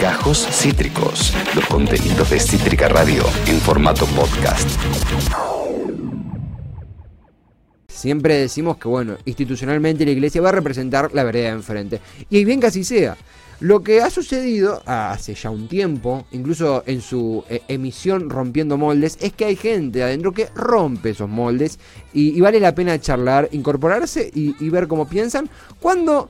Gajos Cítricos, los contenidos de Cítrica Radio en formato podcast. Siempre decimos que, bueno, institucionalmente la iglesia va a representar la vereda de enfrente. Y bien que así sea. Lo que ha sucedido hace ya un tiempo, incluso en su eh, emisión Rompiendo Moldes, es que hay gente adentro que rompe esos moldes y, vale la pena charlar, incorporarse y ver cómo piensan cuando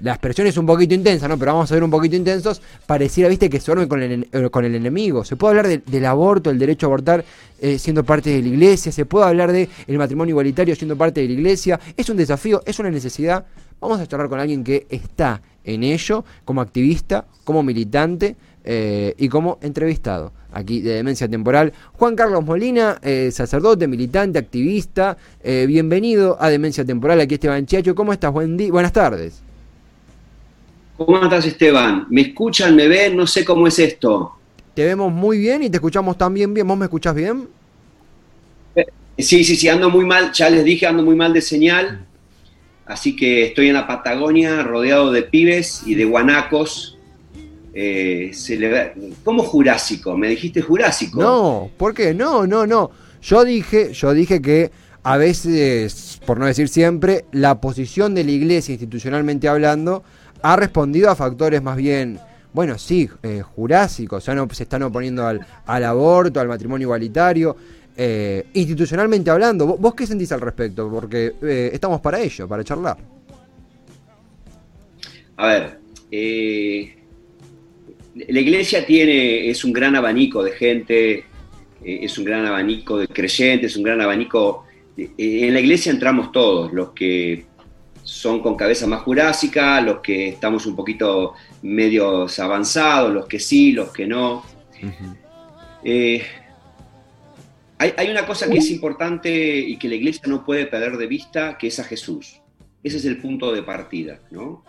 la expresión es un poquito intensa, ¿no? Pero vamos a ver un poquito intensos. Pareciera, viste, que se duerme con el, eh, con el enemigo. Se puede hablar del aborto, el derecho a abortar eh, siendo parte de la iglesia. Se puede hablar del el matrimonio igualitario siendo parte de la iglesia. Es un desafío, es una necesidad. Vamos a charlar con alguien que está en ello, como activista, como militante eh, y como entrevistado aquí de Demencia Temporal. Juan Carlos Molina, sacerdote, militante, activista. bienvenido a Demencia Temporal. Aquí Esteban Chiacho. ¿Cómo estás? Buen Buenas tardes. ¿Cómo estás, Esteban? ¿Me escuchan? ¿Me ven? No sé cómo es esto. Te vemos muy bien y te escuchamos también bien. ¿Vos me escuchás bien? Eh, sí, sí, sí, ando muy mal. Ya les dije, ando muy mal de señal. Así que estoy en la Patagonia rodeado de pibes y de guanacos. Eh, ¿Cómo jurásico? ¿Me dijiste jurásico? No, ¿por qué? No, no, no. Yo dije, yo dije que a veces, por no decir siempre, la posición de la iglesia institucionalmente hablando ha respondido a factores más bien, bueno, sí, eh, jurásicos, se están oponiendo al, aborto, al matrimonio igualitario. Eh, institucionalmente hablando, ¿vos, qué sentís al respecto? Porque eh, estamos para ello, para charlar. A ver, la iglesia tiene, es un gran abanico de gente, es un gran abanico de creyentes, es un gran abanico. en la iglesia entramos todos, los que son con cabeza más jurásica, los que estamos un poquito medios avanzados, los que sí, los que no. Eh, hay, una cosa que es importante y que la iglesia no puede perder de vista, que es a Jesús. Ese es el punto de partida, ¿no?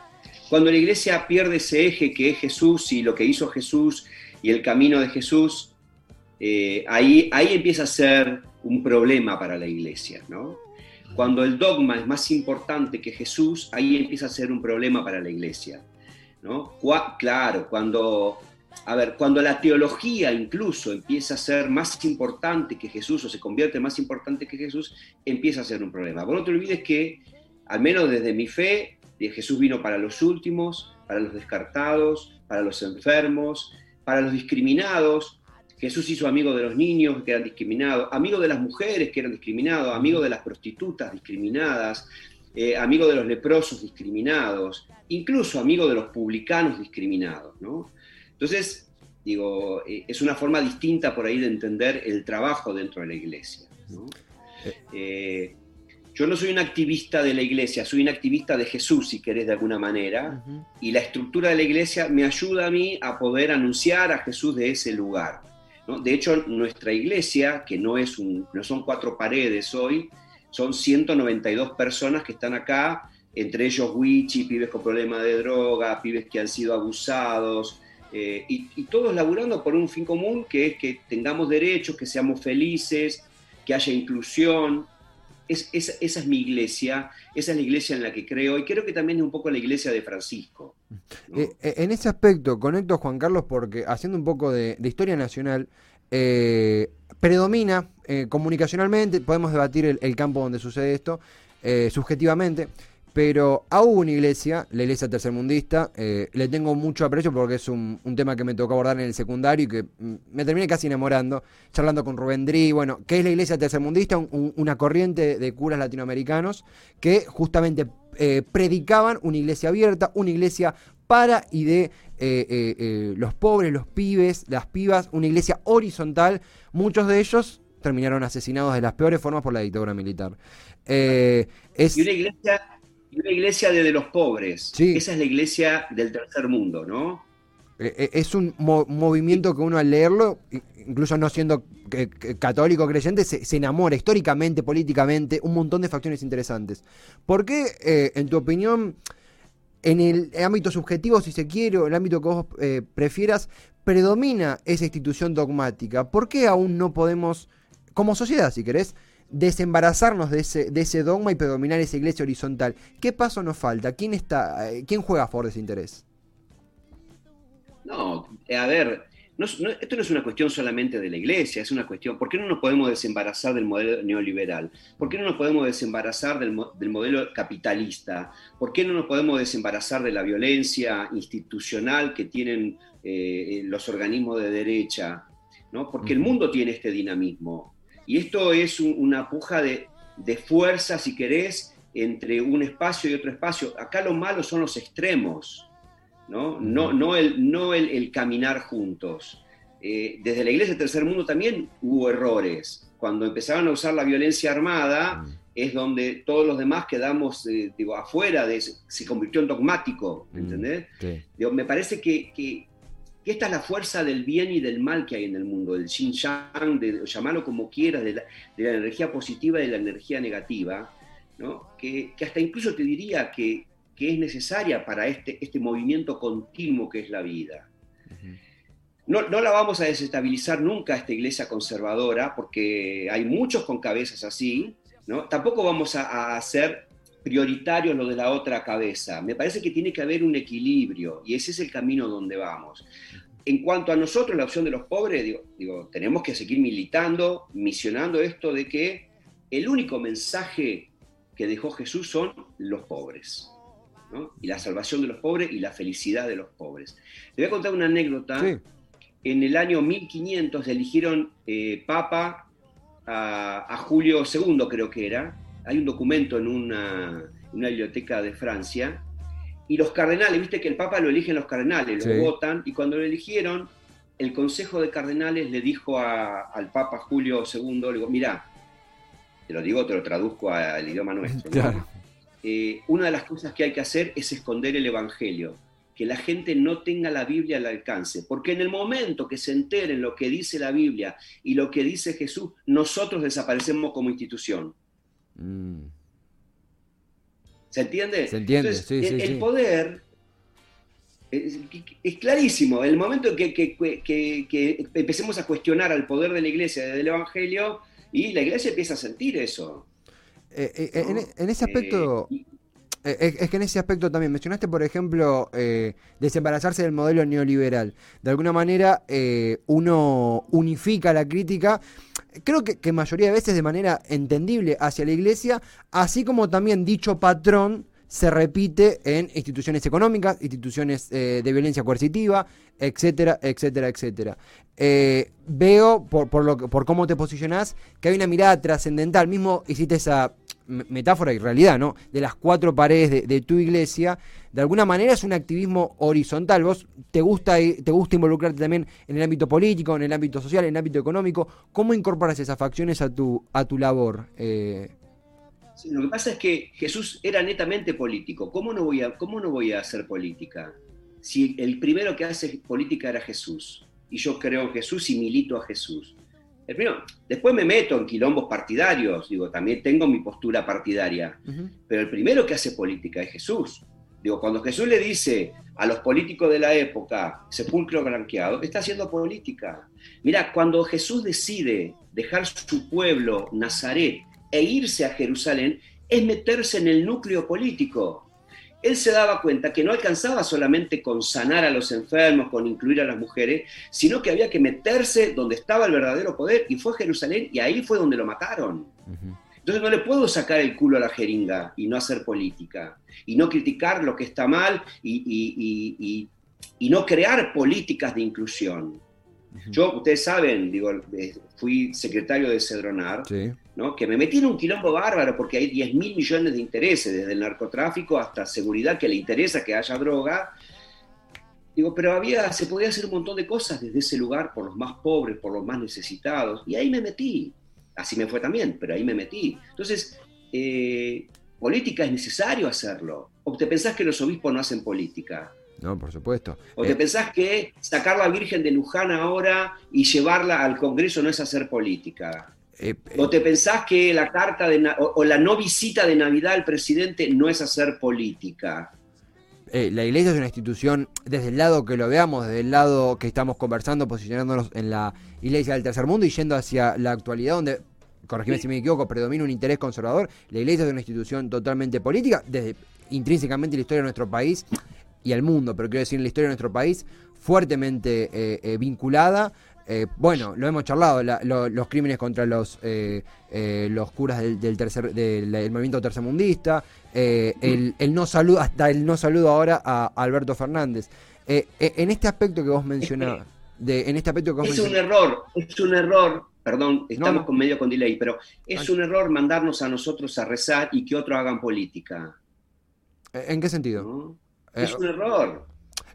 Cuando la iglesia pierde ese eje que es Jesús y lo que hizo Jesús y el camino de Jesús, eh, ahí, ahí empieza a ser un problema para la iglesia, ¿no? Cuando el dogma es más importante que Jesús, ahí empieza a ser un problema para la iglesia. ¿no? Claro, cuando, a ver, cuando la teología incluso empieza a ser más importante que Jesús o se convierte más importante que Jesús, empieza a ser un problema. Vos no te olvides que, al menos desde mi fe, Jesús vino para los últimos, para los descartados, para los enfermos, para los discriminados, Jesús hizo amigo de los niños que eran discriminados, amigo de las mujeres que eran discriminados, amigo de las prostitutas discriminadas, eh, amigo de los leprosos discriminados, incluso amigo de los publicanos discriminados. ¿no? Entonces, digo, eh, es una forma distinta por ahí de entender el trabajo dentro de la iglesia. Eh, yo no soy un activista de la iglesia, soy un activista de Jesús, si querés, de alguna manera, y la estructura de la iglesia me ayuda a mí a poder anunciar a Jesús de ese lugar. De hecho, nuestra iglesia, que no, es un, no son cuatro paredes hoy, son 192 personas que están acá, entre ellos Wichi, pibes con problemas de droga, pibes que han sido abusados, eh, y, todos laburando por un fin común que es que tengamos derechos, que seamos felices, que haya inclusión. Es, esa es mi iglesia, esa es la iglesia en la que creo y creo que también es un poco la iglesia de Francisco. Eh, eh, en ese aspecto, conecto Juan Carlos porque haciendo un poco de, historia nacional, eh, predomina comunicacionalmente, podemos debatir el, campo donde sucede esto, subjetivamente, pero a una iglesia, la iglesia tercermundista, eh, le tengo mucho aprecio porque es un, tema que me tocó abordar en el secundario y que mm, me terminé casi enamorando, charlando con Rubén Dri, bueno, ¿qué es la iglesia tercermundista? una corriente de curas latinoamericanos que justamente eh, predicaban una iglesia abierta, una iglesia para y de eh, los pobres, los pibes, las pibas, una iglesia horizontal, muchos de ellos terminaron asesinados de las peores formas por la dictadura militar. es, y una iglesia una iglesia de, los pobres. Esa es la iglesia del tercer mundo, ¿no? Eh, eh, es un movimiento que uno al leerlo, incluso no siendo católico creyente, se, enamora históricamente, políticamente, un montón de facciones interesantes. ¿Por qué, eh, en tu opinión, en el ámbito subjetivo, si se quiere, o el ámbito que vos prefieras, predomina esa institución dogmática? ¿Por qué aún no podemos, como sociedad, si querés, desembarazarnos de ese, de ese dogma y predominar esa iglesia horizontal. ¿Qué paso nos falta? ¿Quién, está, eh, ¿Quién juega a favor de ese interés? No, a ver, esto no es una cuestión solamente de la iglesia, es una cuestión, ¿por qué no nos podemos desembarazar del modelo neoliberal? ¿Por qué no nos podemos desembarazar del, modelo capitalista? ¿Por qué no nos podemos desembarazar de la violencia institucional que tienen eh, los organismos de derecha? ¿no? Porque el mundo tiene este dinamismo. Y esto es una puja de, fuerza, si querés, entre un espacio y otro espacio. Acá lo malo son los extremos. ¿no? No, no, el, no el, caminar juntos. Eh, desde la Iglesia del Tercer Mundo también hubo errores. Cuando empezaron a usar la violencia armada, es donde todos los demás quedamos eh, digo, afuera, de, se convirtió en dogmático, ¿entendés? me parece que, que, esta es la fuerza del bien y del mal que hay en el mundo, del yin yang, de, llamarlo como quieras, de la, de la, energía positiva y de la energía negativa, ¿no? que, que hasta incluso te diría que, que es necesaria para este, este movimiento continuo que es la vida. no, no, la vamos a desestabilizar nunca esta iglesia conservadora, porque hay muchos con cabezas así, ¿no? Tampoco vamos a, hacer prioritarios lo de la otra cabeza. Me parece que tiene que haber un equilibrio y ese es el camino donde vamos. En cuanto a nosotros, la opción de los pobres, digo, digo tenemos que seguir militando, misionando esto de que el único mensaje que dejó Jesús son los pobres y la salvación de los pobres y la felicidad de los pobres. Te voy a contar una anécdota. En el año 1500 eligieron eh, papa a, Julio II, creo que era. Hay un documento en una, biblioteca de Francia. Y los cardenales, viste que el papa lo eligen los cardenales, lo votan, y cuando lo eligieron, el Consejo de Cardenales le dijo al Papa Julio II, le digo, mira, te lo digo, te lo traduzco al idioma nuestro. Eh, una de las cosas que hay que hacer es esconder el Evangelio, que la gente no tenga la Biblia al alcance, porque en el momento que se enteren lo que dice la Biblia y lo que dice Jesús, nosotros desaparecemos como institución. Mm. ¿Se entiende? Se entiende, sí, el, el poder es, clarísimo. El momento que, que, empecemos a cuestionar al poder de la iglesia, del evangelio, y la iglesia empieza a sentir eso. Eh, eh, eh, en, ese aspecto, es, que en ese aspecto también mencionaste, por ejemplo, desembarazarse del modelo neoliberal. De alguna manera, uno unifica la crítica, creo que, que mayoría de veces de manera entendible hacia la iglesia, así como también dicho patrón se repite en instituciones económicas, instituciones de violencia coercitiva, etcétera, etcétera, etcétera. veo, por, por, lo, por cómo te posicionás, que hay una mirada trascendental. Mismo hiciste esa metáfora y realidad, ¿no? De las cuatro paredes de, tu iglesia, de alguna manera es un activismo horizontal. Vos te gusta, te gusta involucrarte también en el ámbito político, en el ámbito social, en el ámbito económico. ¿Cómo incorporas esas facciones a tu, a tu labor? Eh, lo que pasa es que Jesús era netamente político. ¿Cómo no voy a, cómo no voy a hacer política? Si el primero que hace política era Jesús, y yo creo en Jesús y milito a Jesús después me meto en quilombos partidarios, digo, también tengo mi postura partidaria, pero el primero que hace política es Jesús. Digo, cuando Jesús le dice a los políticos de la época, sepulcro blanqueado, está haciendo política. Mira, cuando Jesús decide dejar su pueblo, Nazaret, e irse a Jerusalén, es meterse en el núcleo político él se daba cuenta que no alcanzaba solamente con sanar a los enfermos, con incluir a las mujeres, sino que había que meterse donde estaba el verdadero poder, y fue a Jerusalén, y ahí fue donde lo mataron. Entonces no le puedo sacar el culo a la jeringa y no hacer política, y no criticar lo que está mal, y, y no crear políticas de inclusión. Yo, ustedes saben, digo, eh, fui secretario de Cedronar, ¿no? que me metí en un quilombo bárbaro porque hay 10 mil millones de intereses, desde el narcotráfico hasta seguridad que le interesa que haya droga. Digo, pero había, se podía hacer un montón de cosas desde ese lugar por los más pobres, por los más necesitados, y ahí me metí. Así me fue también, pero ahí me metí. Entonces, eh, política es necesario hacerlo. ¿O te pensás que los obispos no hacen política? No, por supuesto. ¿O te eh, pensás que sacar la Virgen de Luján ahora y llevarla al Congreso no es hacer política? Eh, ¿O eh, te pensás que la carta de o, la no visita de Navidad al presidente no es hacer política? la iglesia es una institución, desde el lado que lo veamos, desde el lado que estamos conversando, posicionándonos en la iglesia del tercer mundo y yendo hacia la actualidad donde corregime si me equivoco, predomina un interés conservador. La iglesia es una institución totalmente política, desde intrínsecamente la historia de nuestro país y al mundo, pero quiero decir, en la historia de nuestro país fuertemente eh, vinculada. Bueno, lo hemos charlado, los crímenes contra los, los curas del, tercer, del, movimiento tercermundista, el, el, no saludo, hasta el no saludo ahora a Alberto Fernández. en este aspecto que vos mencionabas, de, en este aspecto que vos Es un error, es un error perdón, estamos con medio con delay, pero es un error mandarnos a nosotros a rezar y que otros hagan política. ¿En qué sentido? Es un error.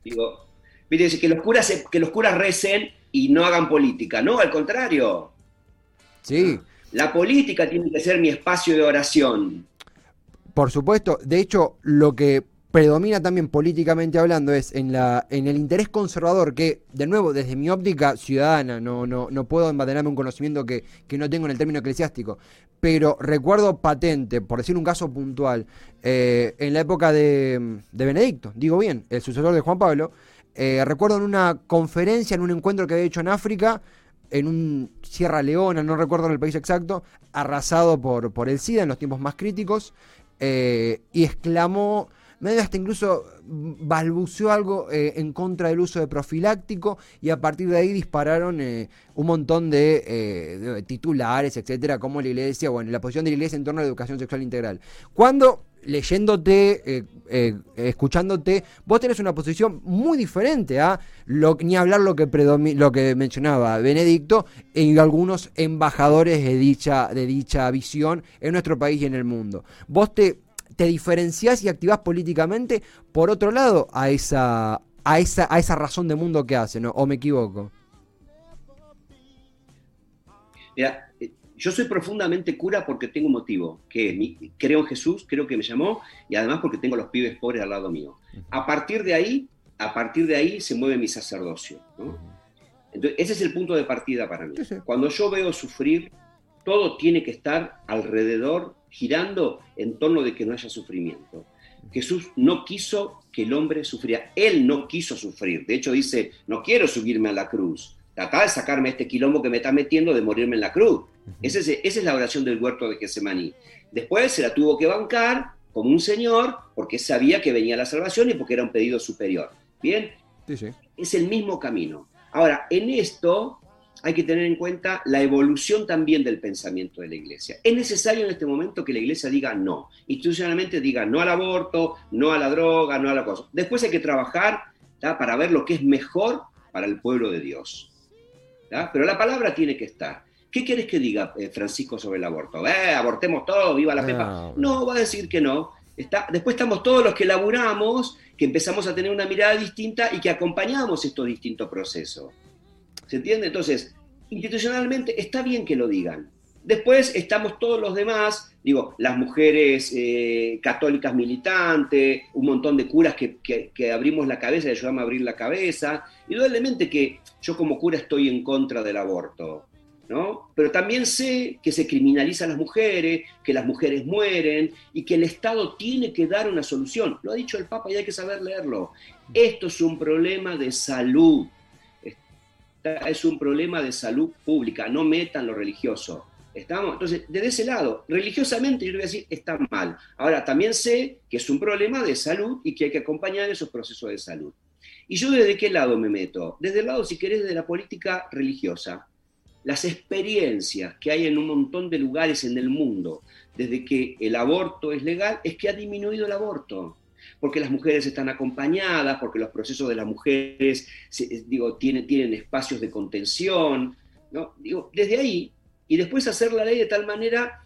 Digo, que los curas que los curas recen y no hagan política, no, al contrario. Sí. La política tiene que ser mi espacio de oración. Por supuesto, de hecho, lo que predomina también políticamente hablando es en la en el interés conservador que de nuevo desde mi óptica ciudadana no no, no puedo envadenarme un conocimiento que, no tengo en el término eclesiástico pero recuerdo patente por decir un caso puntual eh, en la época de, de, Benedicto digo bien el sucesor de Juan Pablo eh, recuerdo en una conferencia en un encuentro que había hecho en África en un Sierra Leona, no recuerdo en el país exacto, arrasado por, el SIDA en los tiempos más críticos, eh, y exclamó medio hasta incluso balbuceó algo eh, en contra del uso de profiláctico y a partir de ahí dispararon un montón eh, de, titulares, etcétera, como la iglesia, bueno, la posición de la iglesia en torno a la educación sexual integral. Cuando leyéndote, escuchándote, vos tenés una posición muy diferente a lo, ni hablar lo que, lo que mencionaba Benedicto y algunos embajadores de dicha, de dicha visión en nuestro país y en el mundo. Vos te te diferenciás y activás políticamente por otro lado a esa, a esa, a esa razón de mundo que hace, ¿no? ¿O me equivoco? Mira, eh, yo soy profundamente cura porque tengo un motivo, que creo en Jesús, creo que me llamó, y además porque tengo los pibes pobres al lado mío. A partir de ahí, a partir de ahí se mueve mi sacerdocio. Entonces, ese es el punto de partida para mí. Cuando yo veo sufrir, todo tiene que estar alrededor girando en torno de que no haya sufrimiento. Jesús no quiso que el hombre sufriera, él no quiso sufrir, de hecho dice, no quiero subirme a la cruz, trata de sacarme este quilombo que me está metiendo de morirme en la cruz. Esa, es, la oración del huerto de Getsemaní. Después se la tuvo que bancar como un señor porque sabía que venía la salvación y porque era un pedido superior. ¿Bien? Es el mismo camino. Ahora, en esto hay que tener en cuenta la evolución también del pensamiento de la iglesia. Es necesario en este momento que la iglesia diga no, institucionalmente diga no al aborto, no a la droga, no a la cosa. Después hay que trabajar para ver lo que es mejor para el pueblo de Dios. Pero la palabra tiene que estar. ¿Qué quieres que diga eh, Francisco sobre el aborto? Eh, abortemos todo, viva la pepa. No, va a decir que no. Está, después estamos todos los que laburamos, que empezamos a tener una mirada distinta y que acompañamos estos distintos procesos. ¿Se entiende? Entonces, institucionalmente está bien que lo digan. Después estamos todos los demás, digo, las mujeres eh, católicas militantes, un montón de curas que, abrimos la cabeza y ayudamos a abrir la cabeza. Indudablemente que yo como cura estoy en contra del aborto, ¿no? Pero también sé que se criminaliza a las mujeres, que las mujeres mueren y que el Estado tiene que dar una solución. Lo ha dicho el Papa y hay que saber leerlo. Esto es un problema de salud es un problema de salud pública, no metan lo religioso. ¿Estamos? Entonces, desde ese lado, religiosamente yo le voy a decir, está mal. Ahora, también sé que es un problema de salud y que hay que acompañar esos procesos de salud. ¿Y yo desde qué lado me meto? Desde el lado, si querés, de la política religiosa. Las experiencias que hay en un montón de lugares en el mundo, desde que el aborto es legal, es que ha disminuido el aborto porque las mujeres están acompañadas, porque los procesos de las mujeres digo, tienen, tienen espacios de contención, ¿no? Digo, desde ahí, y después hacer la ley de tal manera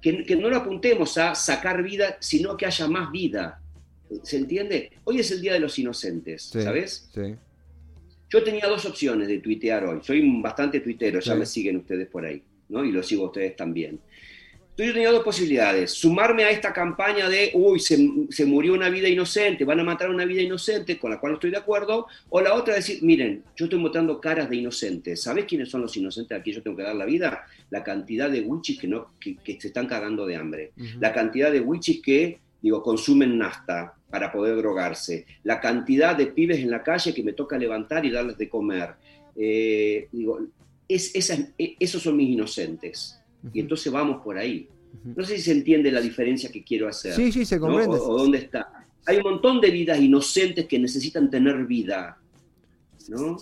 que, no lo apuntemos a sacar vida, sino que haya más vida. ¿Se entiende? Hoy es el Día de los Inocentes, ¿sabes? Sí. Yo tenía dos opciones de tuitear hoy. Soy bastante tuitero, ya me siguen ustedes por ahí, ¿no? Y lo sigo a ustedes también. Entonces yo tenía dos posibilidades, sumarme a esta campaña de, uy, se, murió una vida inocente, van a matar una vida inocente, con la cual no estoy de acuerdo, o la otra decir, miren, yo estoy mostrando caras de inocentes, ¿sabes quiénes son los inocentes a quienes yo tengo que dar la vida? La cantidad de wichis que, no, que, se están cagando de hambre, la cantidad de wichis que, digo, consumen nafta para poder drogarse, la cantidad de pibes en la calle que me toca levantar y darles de comer. Eh, digo, es, e, esos son mis inocentes. Y entonces vamos por ahí. No sé si se entiende la diferencia que quiero hacer. Sí, sí, se comprende. O, dónde está. Hay un montón de vidas inocentes que necesitan tener vida.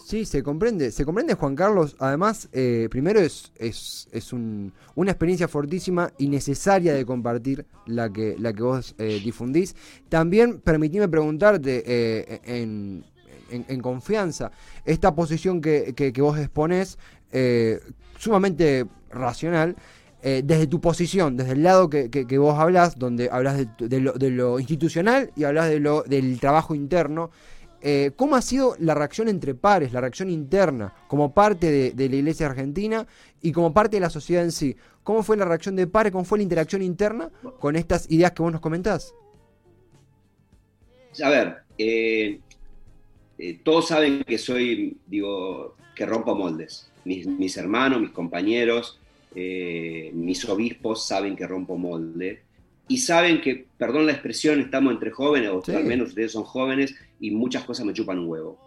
Sí, se comprende, se comprende Juan Carlos. Además, eh, primero es, es, es un, una experiencia fortísima y necesaria de compartir la que, la que vos eh, difundís. También permitime preguntarte eh, en, en, confianza, esta posición que, que, vos exponés, sumamente racional, desde tu posición, desde el lado que, que, vos hablas, donde hablas de, de, lo, de, lo, institucional y hablas de lo, del trabajo interno, eh, ¿Cómo ha sido la reacción entre pares, la reacción interna, como parte de, la Iglesia Argentina y como parte de la sociedad en sí? ¿Cómo fue la reacción de pares, cómo fue la interacción interna con estas ideas que vos nos comentás? A ver, eh, eh, todos saben que soy, digo, que rompo moldes. Mis, hermanos, mis compañeros, mis obispos saben que rompo moldes y saben que, perdón la expresión, estamos entre jóvenes, o al menos ustedes son jóvenes, y muchas cosas me chupan un huevo.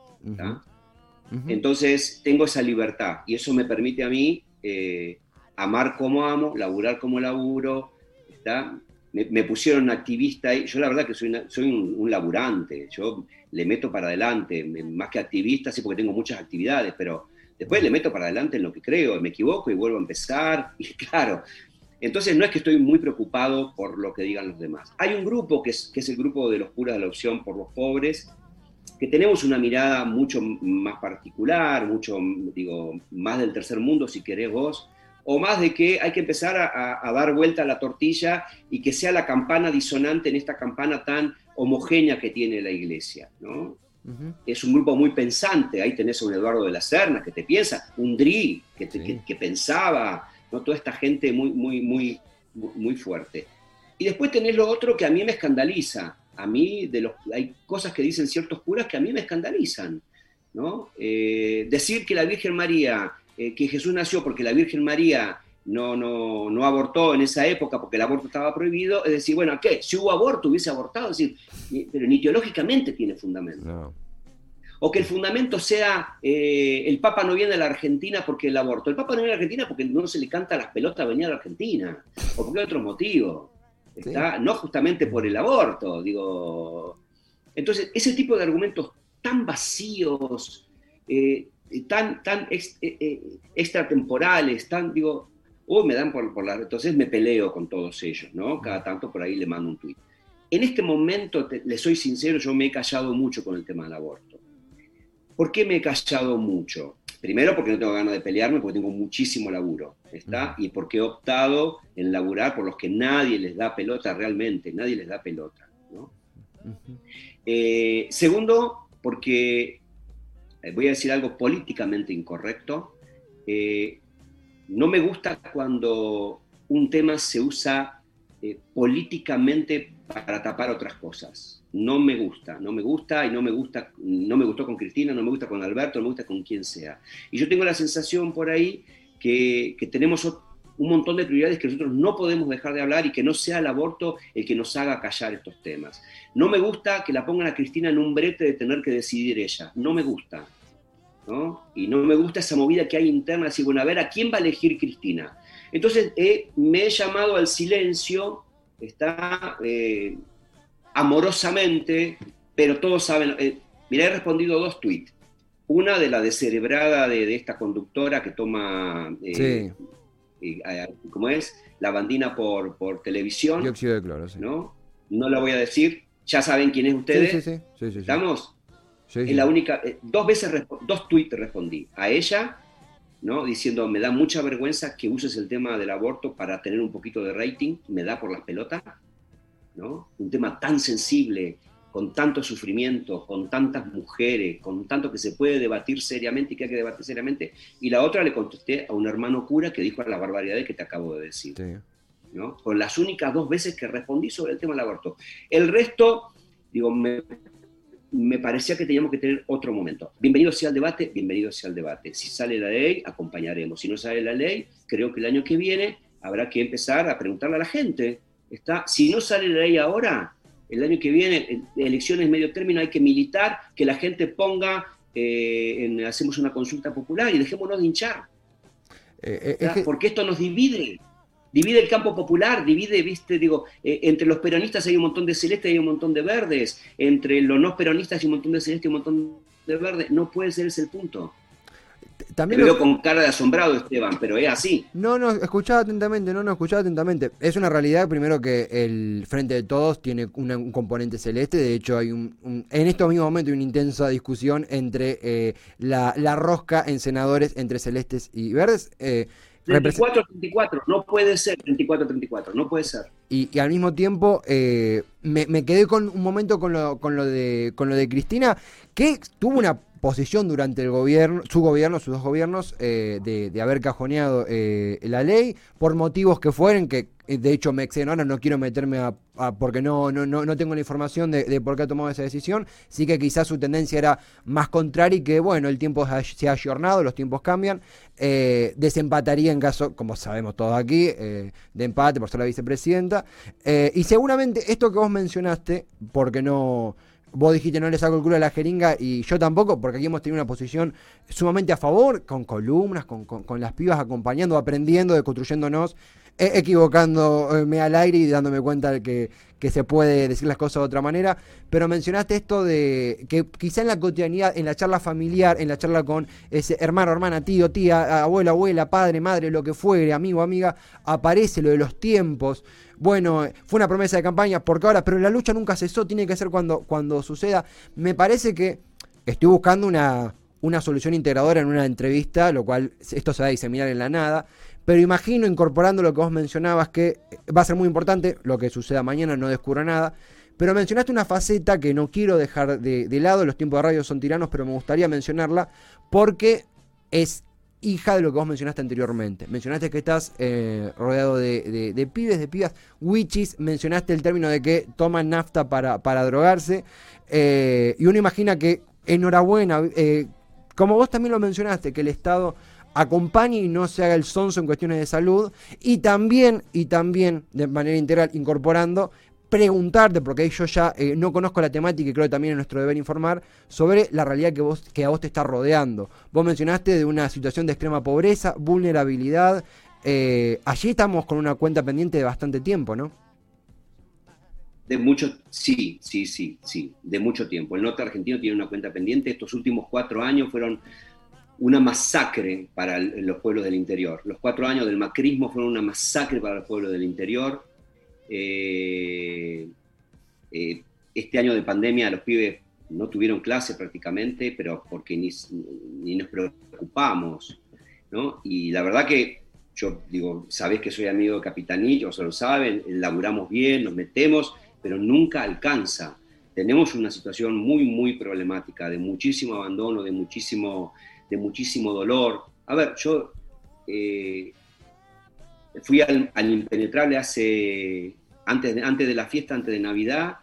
Entonces, tengo esa libertad y eso me permite a mí eh, amar como amo, laburar como laburo. ¿está? Me, pusieron activista y yo la verdad que soy, soy un, laburante, yo le meto para adelante, más que activista, sí porque tengo muchas actividades, pero después le meto para adelante en lo que creo, me equivoco y vuelvo a empezar, y claro, entonces no es que estoy muy preocupado por lo que digan los demás. Hay un grupo que es, que es el grupo de los curas de la opción por los pobres, que tenemos una mirada mucho más particular, mucho, digo, más del tercer mundo si querés vos, o más de que hay que empezar a, dar vuelta a la tortilla y que sea la campana disonante en esta campana tan homogénea que tiene la iglesia, ¿no? Es un grupo muy pensante, ahí tenés a un Eduardo de la Serna que te piensa, un Dri que, que pensaba, Toda esta gente muy, muy, muy, muy fuerte. Y después tenés lo otro que a mí me escandaliza. A mí, de los, hay cosas que dicen ciertos curas que a mí me escandalizan. ¿no? Eh, decir que la Virgen María, eh, que Jesús nació porque la Virgen María no, no, no, abortó en esa época porque el aborto estaba prohibido, es decir, bueno, ¿qué? Si hubo aborto, hubiese abortado, decir, pero ni teológicamente tiene fundamento. No o que el fundamento sea eh, el Papa no viene a la Argentina porque el aborto. El Papa no viene a la Argentina porque no se le canta las pelotas venir a la Argentina, o porque hay otro motivo. No justamente por el aborto, digo. Entonces, ese tipo de argumentos tan vacíos, eh, tan, tan eh, extratemporales, tan, digo, oh, me dan por, por la... Entonces me peleo con todos ellos, ¿no? Cada tanto por ahí le mando un tuit. En este momento, le soy sincero, yo me he callado mucho con el tema del aborto. ¿Por qué me he callado mucho? Primero porque no tengo ganas de pelearme, porque tengo muchísimo laburo, ¿está? Y porque he optado en laburar por los que nadie les da pelota realmente, nadie les da pelota, ¿no? Eh, segundo, porque eh, voy a decir algo políticamente incorrecto, eh, no me gusta cuando un tema se usa políticamente para tapar otras cosas no me gusta, no me gusta y no me gusta, no me gustó con Cristina, no me gusta con Alberto, no me gusta con quien sea. Y yo tengo la sensación por ahí que, tenemos un montón de prioridades que nosotros no podemos dejar de hablar y que no sea el aborto el que nos haga callar estos temas. No me gusta que la pongan a Cristina en un brete de tener que decidir ella, no me gusta. ¿no? Y no me gusta esa movida que hay interna, así, bueno, a ver, ¿a quién va a elegir Cristina? Entonces me he llamado al silencio, está... Eh, amorosamente, pero todos saben. Eh, mira, he respondido dos tweets. Una de la descerebrada de, de esta conductora que toma. Eh, eh, ¿Cómo es? La bandina por, por televisión. Dióxido de cloro, sí. ¿no? no la voy a decir. Ya saben quién es ustedes. Sí, sí, sí. sí ¿Estamos? Es la única. dos veces, dos tweets respondí. A ella, ¿no? Diciendo, me da mucha vergüenza que uses el tema del aborto para tener un poquito de rating. Me da por las pelotas. Un tema tan sensible, con tanto sufrimiento, con tantas mujeres, con tanto que se puede debatir seriamente y que hay que debatir seriamente. Y la otra le contesté a un hermano cura que dijo la barbaridad que te acabo de decir. ¿no? Con las únicas dos veces que respondí sobre el tema del aborto. El resto, digo, me, me parecía que teníamos que tener otro momento. Bienvenido sea al debate, bienvenido sea al debate. Si sale la ley, acompañaremos. Si no sale la ley, creo que el año que viene habrá que empezar a preguntarle a la gente Está, si no sale la ley ahora, el año que viene, elecciones medio término, hay que militar, que la gente ponga, eh, hacemos una consulta popular y dejémonos de hinchar. Eh, eh, Porque esto nos divide, divide el campo popular, divide, viste, digo, entre los peronistas hay un montón de celestes y hay un montón de verdes, entre los no peronistas hay un montón de celestes y un montón de verde, no puede ser ese el punto. También Te lo- veo con cara de asombrado, Esteban, pero es así. No, no, escuchaba atentamente, no, no, escuchaba atentamente. Es una realidad, primero, que el Frente de Todos tiene una- un componente celeste. De hecho, hay un, un- en estos mismos momentos hay una intensa discusión entre eh, la, la rosca en senadores entre celestes y verdes. eh, 34-34, no puede ser 34-34, no puede ser. y, y al mismo tiempo eh, me, me quedé con un momento con lo, con lo de con lo de Cristina, que tuvo una posición durante el gobierno, su gobierno, sus dos gobiernos, eh, de, de haber cajoneado eh, la ley por motivos que fueren, que de hecho me exceden. Ahora, no quiero meterme a, porque no, no, no, no tengo la información de, por qué ha tomado esa decisión, sí que quizás su tendencia era más contraria y que bueno, el tiempo se ha- ayornado, los tiempos cambian, eh, desempataría en caso, como sabemos todos aquí, eh, de empate por ser la vicepresidenta, eh, y seguramente esto que vos mencionaste, porque no... Vos dijiste no le saco el culo a la jeringa y yo tampoco, porque aquí hemos tenido una posición sumamente a favor, con columnas, con, con- las pibas acompañando, aprendiendo, deconstruyéndonos, eh, equivocándome al aire y dándome cuenta de que, que se puede decir las cosas de otra manera. Pero mencionaste esto de que quizá en la cotidianidad, en la charla familiar, en la charla con ese hermano, hermana, tío, tía, abuelo, abuela, padre, madre, lo que fuere, amigo, amiga, aparece lo de los tiempos. Bueno, fue una promesa de campaña porque ahora, pero la lucha nunca cesó, tiene que ser cuando, cuando suceda. Me parece que estoy buscando una, una solución integradora en una entrevista, lo cual esto se va a diseminar en la nada. Pero imagino incorporando lo que vos mencionabas, que va a ser muy importante, lo que suceda mañana, no descubro nada. Pero mencionaste una faceta que no quiero dejar de, lado, los tiempos de radio son tiranos, pero me gustaría mencionarla porque es hija de lo que vos mencionaste anteriormente. Mencionaste que estás eh, rodeado de, de- de pibes, de pibas, witches, mencionaste el término de que toman nafta para, para drogarse, eh, y uno imagina que, enhorabuena, eh, como vos también lo mencionaste, que el Estado acompañe y no se haga el sonso en cuestiones de salud, y también, y también de manera integral, incorporando preguntarte, porque yo ya eh, no conozco la temática y creo que también es nuestro deber informar sobre la realidad que, vos, que a vos te está rodeando. Vos mencionaste de una situación de extrema pobreza, vulnerabilidad. eh, allí estamos con una cuenta pendiente de bastante tiempo, ¿no? De mucho, sí, sí, sí, sí, de mucho tiempo. El norte argentino tiene una cuenta pendiente. Estos últimos cuatro años fueron una masacre para los pueblos del interior. Los cuatro años del macrismo fueron una masacre para los pueblos del interior. Eh, eh, este año de pandemia los pibes no tuvieron clase prácticamente, pero porque ni, ni nos preocupamos, ¿no? Y la verdad que yo digo, sabés que soy amigo de Capitanillo, se lo saben, laburamos bien, nos metemos, pero nunca alcanza. Tenemos una situación muy, muy problemática, de muchísimo abandono, de muchísimo, de muchísimo dolor. A ver, yo eh, fui al, al Impenetrable hace, antes de, antes de la fiesta, antes de Navidad,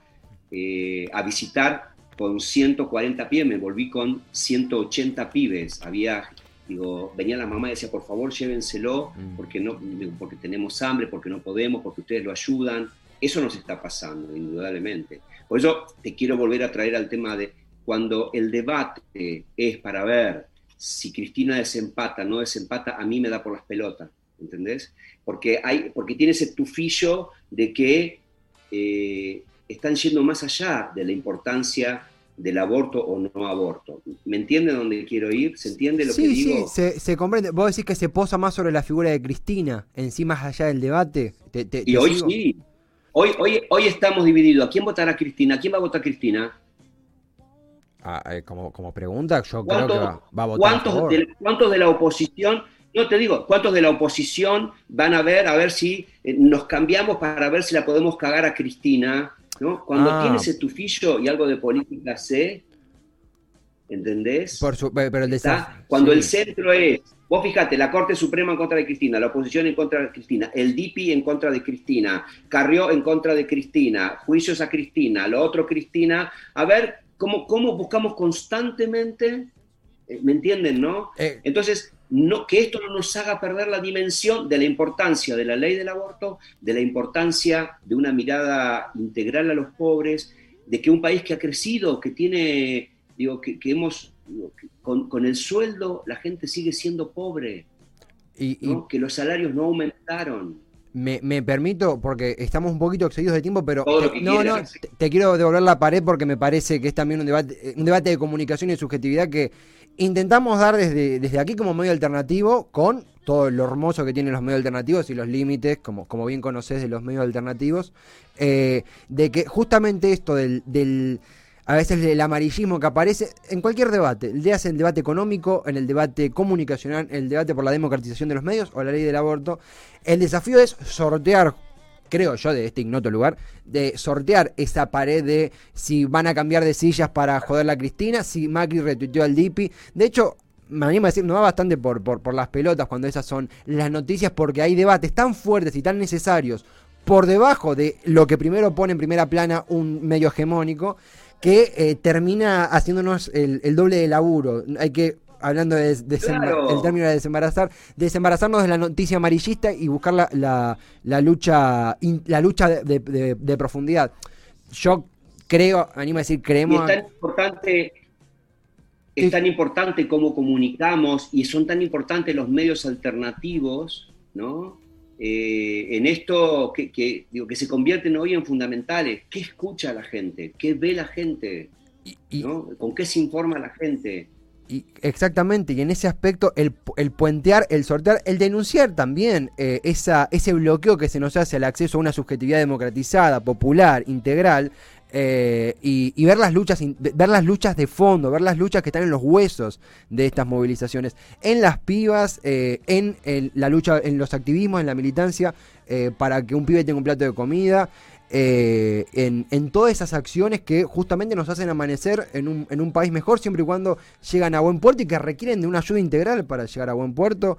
eh, a visitar con 140 pibes, me volví con 180 pibes. Había, digo, venía la mamá y decía, por favor, llévenselo, Mm. porque, no, porque tenemos hambre, porque no podemos, porque ustedes lo ayudan. Eso nos está pasando, indudablemente. Por eso te quiero volver a traer al tema de cuando el debate es para ver si Cristina desempata, no desempata, a mí me da por las pelotas, ¿entendés? Porque, hay, porque tiene ese tufillo de que eh, están yendo más allá de la importancia del aborto o no aborto. ¿Me entiende dónde quiero ir? ¿Se entiende lo sí, que digo? sí, se, se comprende. Vos decís que se posa más sobre la figura de Cristina, en sí más allá del debate. Te- te- Y te hoy sigo. sí. Hoy, hoy, hoy estamos divididos. ¿A quién votará Cristina? ¿A quién va a votar Cristina? Ah, eh, como, como pregunta, yo creo que ¿Cuántos, va, va a votar a cuántos favor. de, cuántos de la oposición, no te digo, cuántos de la oposición van a ver, a ver si eh, nos cambiamos para ver si la podemos cagar a Cristina? ¿no? Cuando Ah. tiene ese tufillo y algo de política sé, ¿entendés? Por su- pe- pero el. Cuando sí. el centro es, vos fíjate, la Corte Suprema en contra de Cristina, la oposición en contra de Cristina, el DIPI en contra de Cristina, Carrió en contra de Cristina, juicios a Cristina, lo otro Cristina, a ver cómo, cómo buscamos constantemente, eh, ¿me entienden, no? Eh, Entonces, no, que esto no nos haga perder la dimensión de la importancia de la ley del aborto, de la importancia de una mirada integral a los pobres, de que un país que ha crecido, que tiene, digo, que, que hemos, digo, que con, con el sueldo la gente sigue siendo pobre, y, que los salarios no aumentaron. Me, permito, porque estamos un poquito excedidos de tiempo, pero no, no, te, quiero devolver la pared porque me parece que es también un debate, un debate de comunicación y subjetividad que intentamos dar desde, desde aquí como medio alternativo, con todo lo hermoso que tienen los medios alternativos y los límites, como, como bien conoces de los medios alternativos, eh, de que justamente esto del a veces el amarillismo que aparece en cualquier debate, ya sea en el debate económico, en el debate comunicacional, en el debate por la democratización de los medios o la ley del aborto, el desafío es sortear, creo yo, de este ignoto lugar, de sortear esa pared de si van a cambiar de sillas para joder la Cristina, si Macri retuiteó al DIPI. De hecho, me animo a decir, no va bastante por, por, por las pelotas cuando esas son las noticias, porque hay debates tan fuertes y tan necesarios por debajo de lo que primero pone en primera plana un medio hegemónico, que eh, termina haciéndonos el, doble de laburo. Hay que hablando de, el término de desembarazar, desembarazarnos de la noticia amarillista y buscar la, la, lucha la lucha de, profundidad. Yo creo, animo a decir, creemos. es tan importante, es tan importante cómo comunicamos y son tan importantes los medios alternativos, ¿no? Eh, en esto que, digo, que se convierten hoy en fundamentales. ¿Qué escucha la gente? ¿Qué ve la gente? ¿Con qué se informa la gente? Y exactamente, y en ese aspecto el, puentear, el sortear, el denunciar también eh, esa, ese bloqueo que se nos hace al acceso a una subjetividad democratizada, popular, integral, eh, y, ver las luchas ver las luchas de fondo, ver las luchas que están en los huesos de estas movilizaciones, en las pibas, eh, en, la lucha, en los activismos, en la militancia, eh, para que un pibe tenga un plato de comida, en, todas esas acciones que justamente nos hacen amanecer en un, en un, país mejor siempre y cuando llegan a buen puerto y que requieren de una ayuda integral para llegar a buen puerto.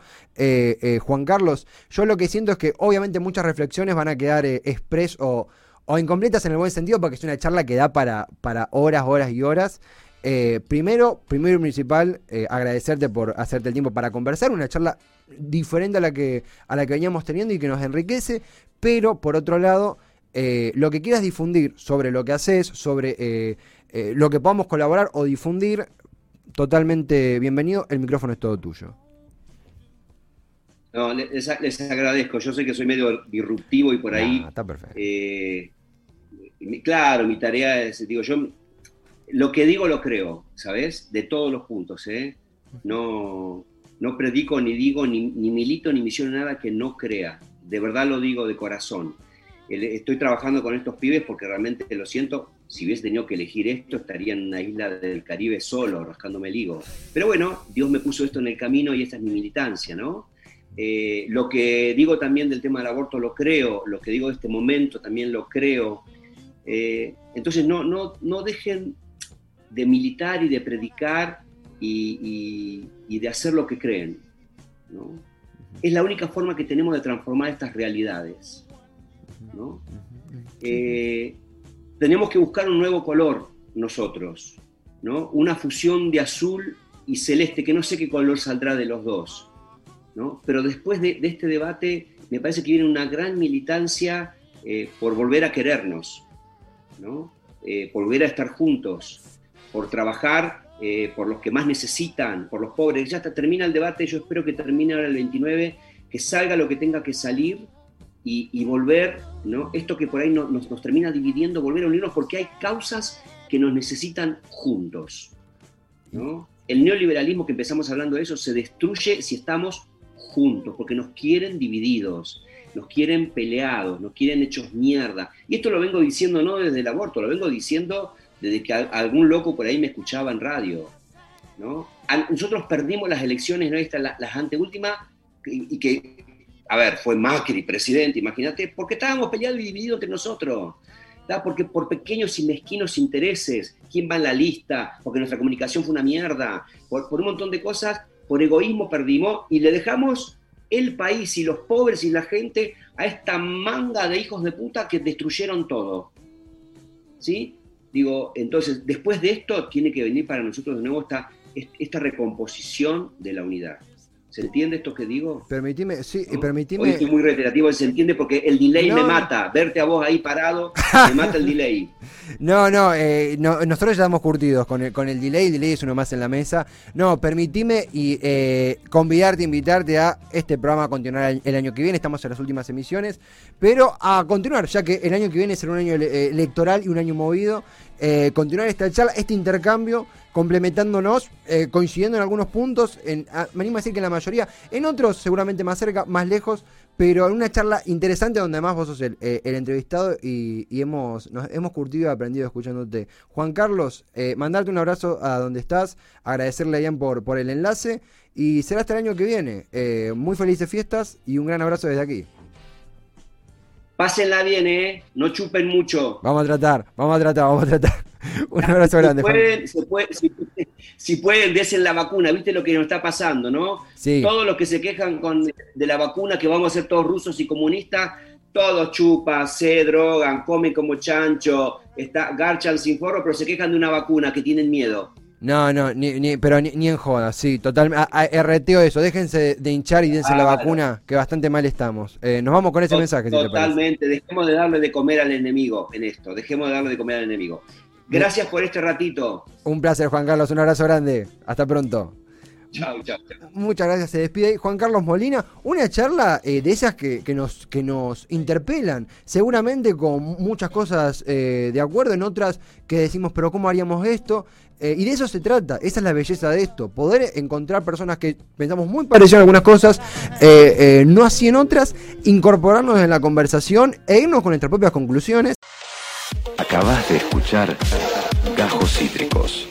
Juan Carlos, yo lo que siento es que obviamente muchas reflexiones van a quedar express o o incompletas en el buen sentido, porque es una charla que da para, para horas, horas y horas. Eh, primero, primero y principal, eh, agradecerte por hacerte el tiempo para conversar, una charla diferente a la que, a la que veníamos teniendo y que nos enriquece, pero por otro lado, eh, lo que quieras difundir sobre lo que haces, sobre lo que podamos colaborar o difundir, totalmente bienvenido, el micrófono es todo tuyo. No, les, agradezco. Yo sé que soy medio disruptivo y por ahí. está perfecto. Eh, claro, mi tarea es, digo, yo lo que digo lo creo, ¿sabes? De todos los puntos, ¿eh? No, no predico, ni digo, ni, milito, ni misiono nada que no crea. De verdad lo digo de corazón. Estoy trabajando con estos pibes porque realmente lo siento. Si hubiese tenido que elegir esto, estaría en una isla del Caribe solo, rascándome el higo. Pero bueno, Dios me puso esto en el camino y esta es mi militancia, ¿no? Eh, lo que digo también del tema del aborto lo creo, lo que digo de este momento también lo creo. Eh, entonces no, no, no dejen de militar y de predicar y, de hacer lo que creen. Es la única forma que tenemos de transformar estas realidades. Eh, tenemos que buscar un nuevo color nosotros, ¿no? una fusión de azul y celeste, que no sé qué color saldrá de los dos pero después de, este debate me parece que viene una gran militancia eh, por volver a querernos, ¿no? Eh, volver a estar juntos, por trabajar eh, por los que más necesitan, por los pobres. Ya está, termina el debate, yo espero que termine ahora el 29, que salga lo que tenga que salir y, volver, ¿no? esto que por ahí nos, termina dividiendo, volver a unirnos porque hay causas que nos necesitan juntos. ¿no? El neoliberalismo que empezamos hablando de eso se destruye si estamos juntos, porque nos quieren divididos, nos quieren peleados, nos quieren hechos mierda. Y esto lo vengo diciendo no desde el aborto, lo vengo diciendo desde que algún loco por ahí me escuchaba en radio. ¿no? Nosotros perdimos las elecciones, ¿no? Estas, las, anteúltimas, y, que, a ver, fue Macri presidente, imagínate, porque estábamos peleados y divididos entre nosotros. Porque por pequeños y mezquinos intereses, quién va en la lista, porque nuestra comunicación fue una mierda, por un montón de cosas, por egoísmo perdimos y le dejamos el país y los pobres y la gente a esta manga de hijos de puta que destruyeron todo. ¿Sí? Digo, entonces, después de esto tiene que venir para nosotros de nuevo esta, esta recomposición de la unidad. ¿Se entiende esto que digo? Permitime, sí, ¿No? permitime. Hoy estoy muy reiterativo, se entiende porque el delay No. me mata. Verte a vos ahí parado, me mata el delay. No, no, eh, no, nosotros ya estamos curtidos con el, con el delay, el delay es uno más en la mesa. No, permitime y eh, convidarte, invitarte a este programa a continuar el, el año que viene, estamos en las últimas emisiones, pero a continuar, ya que el año que viene será un año ele- eh, electoral y un año movido, eh, continuar esta charla, este intercambio, complementándonos, eh, coincidiendo en algunos puntos, en, me animo a decir que en la mayoría, en otros seguramente más cerca, más lejos, pero en una charla interesante donde además vos sos el, eh, entrevistado y, y hemos, nos hemos curtido y aprendido escuchándote. Juan Carlos, eh, mandarte un abrazo a donde estás, agradecerle a Ian por, por el enlace y será hasta el año que viene. Eh, muy felices fiestas y un gran abrazo desde aquí. Pásenla bien, ¿eh? No chupen mucho. Vamos a tratar, vamos a tratar, vamos a tratar. un abrazo grande, si Juan. pueden, se puede- si, si pueden, desen la vacuna. ¿Viste lo que nos está pasando, no? Sí. Todos los que se quejan con, de la vacuna, que vamos a ser todos rusos y comunistas, todos chupan, se drogan, comen como chancho, está, garchan sin forro, pero se quejan de una vacuna que tienen miedo. No, no, ni, ni- pero ni, ni en joda, sí, totalmente. RTO eso, déjense de hinchar y dense la vacuna, que bastante mal estamos. Eh, nos vamos con ese To- mensaje, si te parece. Totalmente, dejemos de darle de comer al enemigo en esto, dejemos de darle de comer al enemigo. Gracias por este ratito. Un placer, Juan Carlos, un abrazo grande. Hasta pronto. Chao, chao, chao. Muchas gracias, se despide ahí Juan Carlos Molina. Una charla eh, de esas que, que nos, que nos interpelan, seguramente con muchas cosas eh, de acuerdo, en otras que decimos, pero ¿cómo haríamos esto? Eh, y de eso se trata, esa es la belleza de esto, poder encontrar personas que pensamos muy parecido en algunas cosas, eh, eh, no así en otras, incorporarnos en la conversación e irnos con nuestras propias conclusiones. Acabas de escuchar Gajos Cítricos.